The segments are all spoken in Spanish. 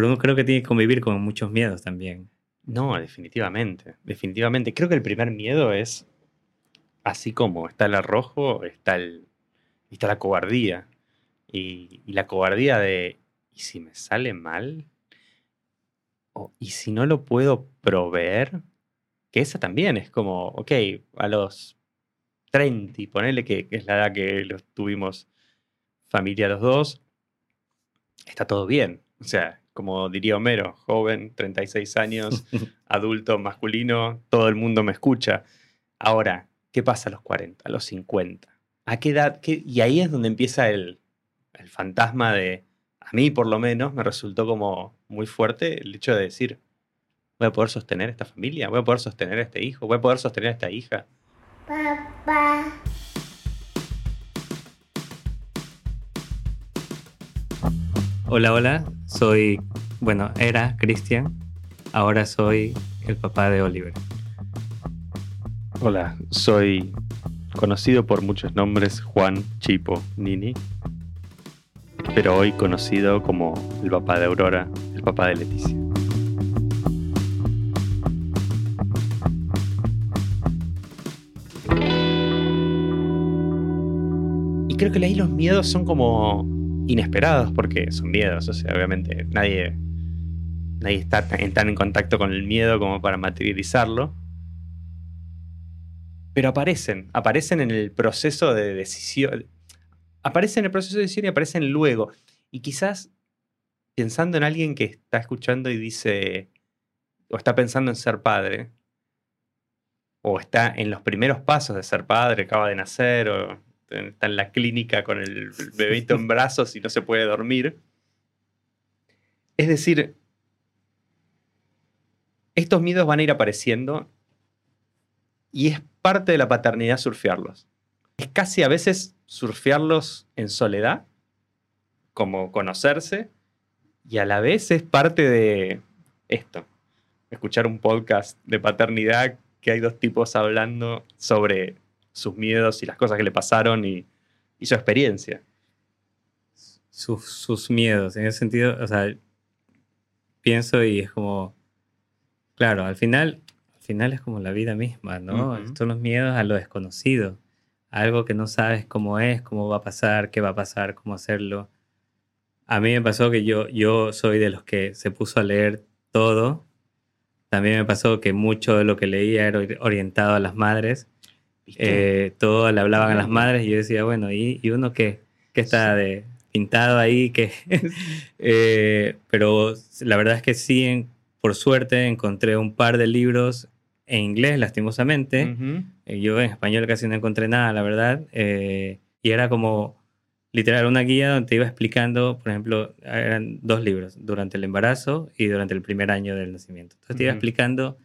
pero uno creo que tiene que convivir con muchos miedos también. No, definitivamente, definitivamente. Creo que el primer miedo es, así como está el arrojo, está, el, está la cobardía. Y, la cobardía de, ¿y si me sale mal? O, ¿Y si no lo puedo proveer? Que esa también es como, ok, a los 30, ponele que, que es la edad que los tuvimos familia los dos, está todo bien. O sea, como diría Homero, joven, 36 años, adulto, masculino, todo el mundo me escucha. Ahora, ¿qué pasa a los 40, a los 50? ¿A qué edad? Y ahí es donde empieza el, el fantasma de, a mí por lo menos, me resultó como muy fuerte el hecho de decir, voy a poder sostener esta familia, voy a poder sostener a este hijo, voy a poder sostener a esta hija. Papá. Hola, hola, soy, bueno, era Cristian, ahora soy el papá de Oliver. Hola, soy conocido por muchos nombres Juan Chipo Nini, pero hoy conocido como el papá de Aurora, el papá de Leticia. Y creo que ahí los miedos son como inesperados porque son miedos, o sea, obviamente nadie, nadie está tan, en contacto con el miedo como para materializarlo. Pero aparecen, aparecen en el proceso de decisión, aparecen en el proceso de decisión y aparecen luego. Y quizás pensando en alguien que está escuchando y dice, o está pensando en ser padre, o está en los primeros pasos de ser padre, acaba de nacer, o está en la clínica con el bebito en brazos y no se puede dormir. Es decir, estos miedos van a ir apareciendo y es parte de la paternidad surfearlos. Es casi a veces surfearlos en soledad, como conocerse, y a la vez es parte de esto, escuchar un podcast de paternidad que hay dos tipos hablando sobre sus miedos y las cosas que le pasaron y, su experiencia. Sus, miedos, en ese sentido, o sea, pienso y es como, claro, al final, al final es como la vida misma, ¿no? Son los miedos a lo desconocido, algo que no sabes cómo es, cómo va a pasar, qué va a pasar, cómo hacerlo. A mí me pasó que yo, yo soy de los que se puso a leer todo. También me pasó que mucho de lo que leía era orientado a las madres eh, todo le hablaban a las madres y yo decía, bueno, ¿y, uno qué? ¿Qué está de pintado ahí? que eh, pero la verdad es que sí, por suerte, encontré un par de libros en inglés, lastimosamente. Eh, yo en español casi no encontré nada, la verdad. y era como literal una guía donde te iba explicando, por ejemplo, eran dos libros, durante el embarazo y durante el primer año del nacimiento. Entonces te iba explicando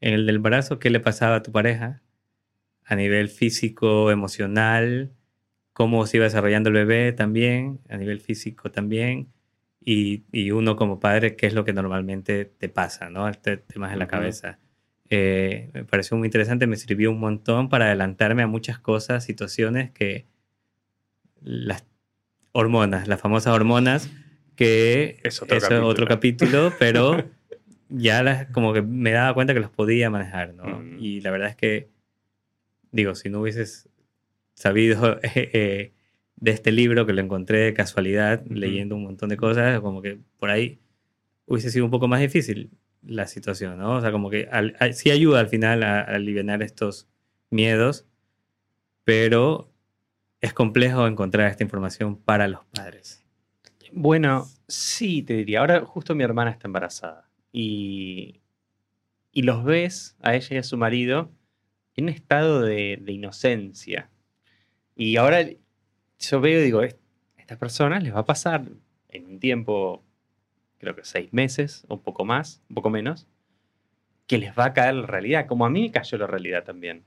en el del embarazo qué le pasaba a tu pareja, a nivel físico, emocional, cómo se iba desarrollando el bebé también, a nivel físico también, y, uno como padre, qué es lo que normalmente te pasa, ¿no? Este tema en la cabeza. Eh, me pareció muy interesante, me sirvió un montón para adelantarme a muchas cosas, situaciones que las hormonas, las famosas hormonas, que es otro, capítulo. otro capítulo, pero ya las, como que me daba cuenta que los podía manejar, ¿no? Y la verdad es que digo, si no hubieses sabido eh, eh, de este libro que lo encontré de casualidad, leyendo un montón de cosas, como que por ahí hubiese sido un poco más difícil la situación, ¿no? O sea, como que sí ayuda al final a, aliviar estos miedos, pero es complejo encontrar esta información para los padres. Bueno, sí, te diría. Ahora justo mi hermana está embarazada y, y los ves a ella y a su marido en un estado de, inocencia. Y ahora yo veo y digo, a estas personas les va a pasar en un tiempo, creo que seis meses, o un poco más, un poco menos, que les va a caer la realidad, como a mí me cayó la realidad también.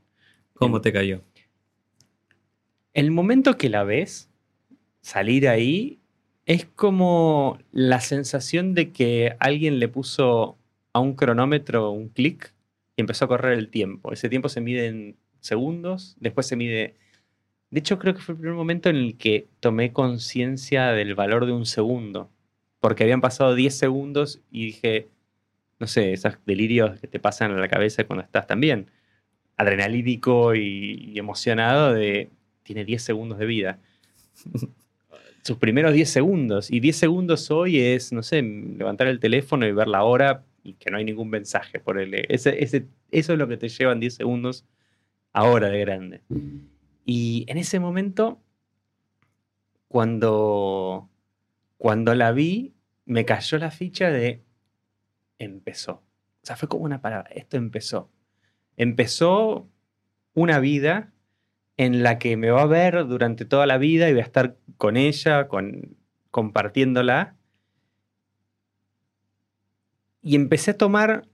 ¿Cómo te cayó? El momento que la ves salir ahí es como la sensación de que alguien le puso a un cronómetro un clic y empezó a correr el tiempo. Ese tiempo se mide en segundos, después se mide... De hecho, creo que fue el primer momento en el que tomé conciencia del valor de un segundo. porque habían pasado 10 segundos y dije, no sé, esos delirios que te pasan a la cabeza cuando estás también adrenalínico y, emocionado de, tiene 10 segundos de vida. Sus primeros 10 segundos. Y 10 segundos hoy es, no sé, levantar el teléfono y ver la hora y que no hay ningún mensaje por él. Ese, ese, eso es lo que te llevan 10 segundos ahora de grande. Y en ese momento, cuando, cuando la vi, me cayó la ficha de empezó. O sea, fue como una palabra, esto empezó. Empezó una vida en la que me va a ver durante toda la vida y voy a estar con ella, con, compartiéndola. Y empecé a tomar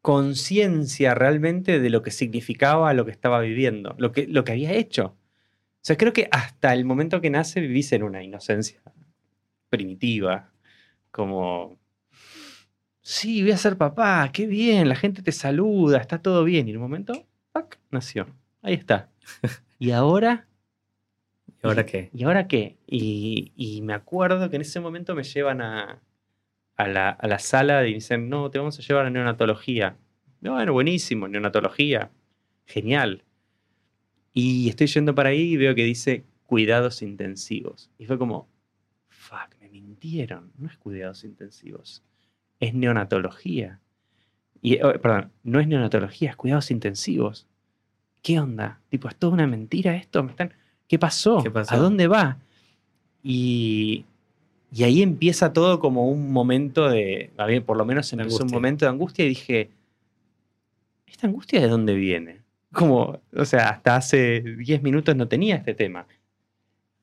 conciencia realmente de lo que significaba lo que estaba viviendo, lo que, lo que había hecho. O sea, creo que hasta el momento que nace vivís en una inocencia primitiva, como, sí, voy a ser papá, qué bien, la gente te saluda, está todo bien. Y en un momento, ¡pac! nació. Ahí está. ¿Y ahora? ¿Y ahora qué? ¿Y ahora qué? Y, me acuerdo que en ese momento me llevan a, la, sala y dicen, no, te vamos a llevar a neonatología. Bueno, buenísimo, neonatología. Genial. Y estoy yendo para ahí y veo que dice cuidados intensivos. Y fue como, fuck, me mintieron. No es cuidados intensivos, es neonatología. Y, oh, perdón, no es neonatología, es cuidados intensivos. ¿Qué onda? Tipo, ¿es toda una mentira esto? ¿Me están... ¿Qué, pasó? ¿A dónde va? Y, y ahí empieza todo como un momento de, por lo menos empezó un momento de angustia y dije, ¿esta angustia de dónde viene? Como, o sea, hasta hace 10 minutos no tenía este tema.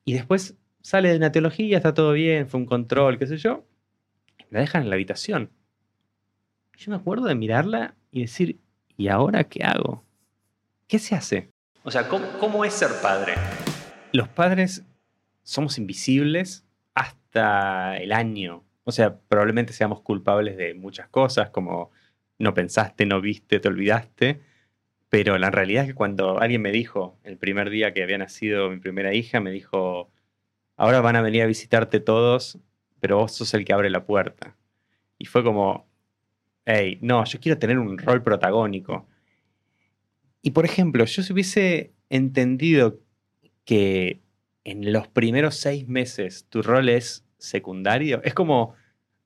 Y después sale de neonatología, está todo bien, fue un control, qué sé yo. La dejan en la habitación. Yo me acuerdo de mirarla y decir, ¿y ahora qué hago? ¿Qué se hace? O sea, ¿cómo, es ser padre? Los padres somos invisibles el año. O sea, probablemente seamos culpables de muchas cosas, como no pensaste, no viste, te olvidaste. Pero la realidad es que cuando alguien me dijo, el primer día que había nacido mi primera hija, me dijo, ahora van a venir a visitarte todos, pero vos sos el que abre la puerta. Y fue como, hey, no, yo quiero tener un rol protagónico. Y por ejemplo, yo si hubiese entendido que en los primeros seis meses tu rol es secundario, es como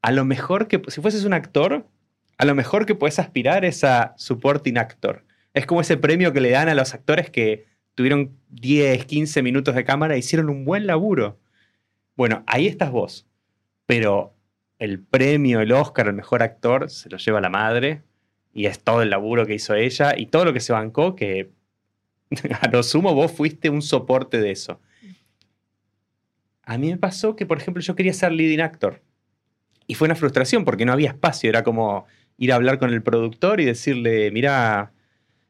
a lo mejor que, si fueses un actor, a lo mejor que puedes aspirar es a supporting actor. Es como ese premio que le dan a los actores que tuvieron 10, 15 minutos de cámara e hicieron un buen laburo. Bueno, ahí estás vos. Pero el premio, el Oscar, el mejor actor, se lo lleva la madre y es todo el laburo que hizo ella y todo lo que se bancó, que a lo sumo vos fuiste un soporte de eso. A mí me pasó que, por ejemplo, yo quería ser leading actor. Y fue una frustración porque no había espacio. Era como ir a hablar con el productor y decirle, mira,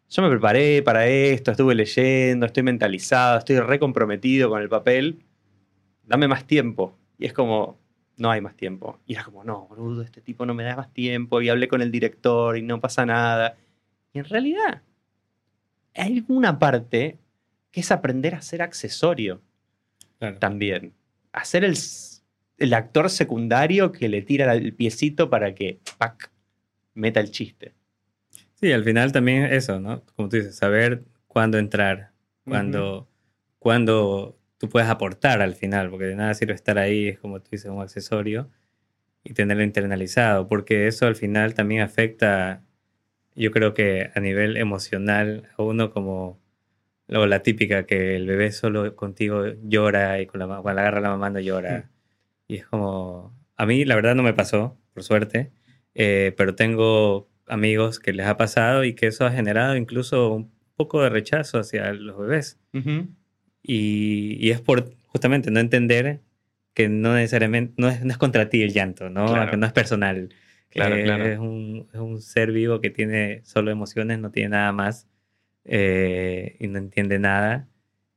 yo me preparé para esto, estuve leyendo, estoy mentalizado, estoy recomprometido con el papel. Dame más tiempo. Y es como, no hay más tiempo. Y era como, no, boludo, este tipo no me da más tiempo. Y hablé con el director y no pasa nada. Y en realidad, hay una parte que es aprender a ser accesorio también. Hacer el, el, actor secundario que le tira el piecito para que ¡pac! meta el chiste. Sí, al final también eso, ¿no? Como tú dices, saber cuándo entrar, cuándo, cuándo tú puedes aportar al final, porque de nada sirve estar ahí, es como tú dices, un accesorio y tenerlo internalizado, porque eso al final también afecta, yo creo que a nivel emocional, a uno como luego la típica que el bebé solo contigo llora y con la, cuando la agarra la mamá no llora. Y es como, a mí la verdad no me pasó, por suerte, eh, pero tengo amigos que les ha pasado y que eso ha generado incluso un poco de rechazo hacia los bebés. Y, es por justamente no entender que no necesariamente, no es, no es contra ti el llanto, ¿no? Que no es personal. Claro, claro. Es, un, es, un, ser vivo que tiene solo emociones, no tiene nada más eh, y no entiende nada.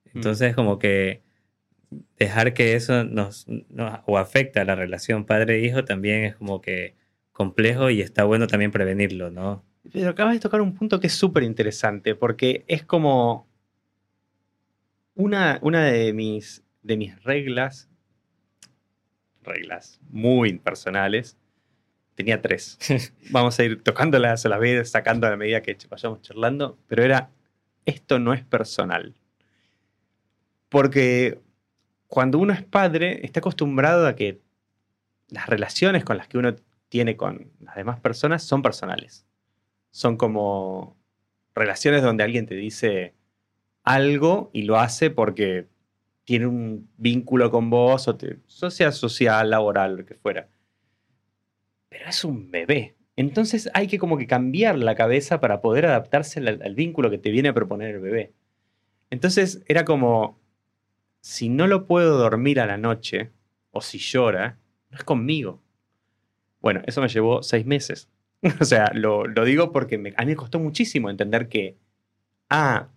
Mm. Entonces, como que dejar que eso nos, o afecta a la relación padre-hijo también es como que complejo y está bueno también prevenirlo, ¿no? Pero acabas de tocar un punto que es súper interesante porque es como una, de, mis, de mis reglas reglas muy personales. Tenía tres. Vamos a ir tocándolas a la vez, sacando a la medida que vayamos charlando, pero era, esto no es personal. Porque cuando uno es padre, está acostumbrado a que las relaciones con las que uno tiene con las demás personas son personales. Son como relaciones donde alguien te dice algo y lo hace porque tiene un vínculo con vos, o, sea social, laboral, lo que fuera. Pero es un bebé. Entonces hay que como que cambiar la cabeza para poder adaptarse al, vínculo que te viene a proponer el bebé. Entonces era como, si no lo puedo dormir a la noche, o si llora, no es conmigo. Bueno, eso me llevó seis meses. o sea, lo, digo porque a mí me costó muchísimo entender que, ah,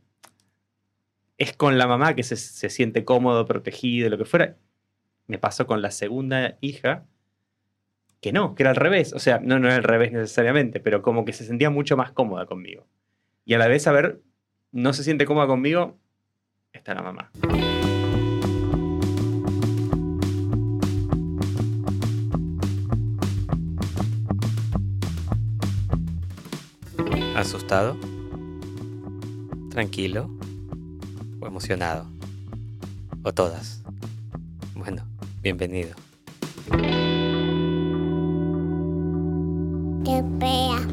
es con la mamá que se, siente cómodo, protegido, lo que fuera. Me pasó con la segunda hija, que no, que era al revés. O sea, no, no era al revés necesariamente, pero como que se sentía mucho más cómoda conmigo. Y a la vez, a ver, no se siente cómoda conmigo, está la mamá. ¿Asustado? ¿Tranquilo? o emocionado. O todas. Bueno, bienvenido. Qué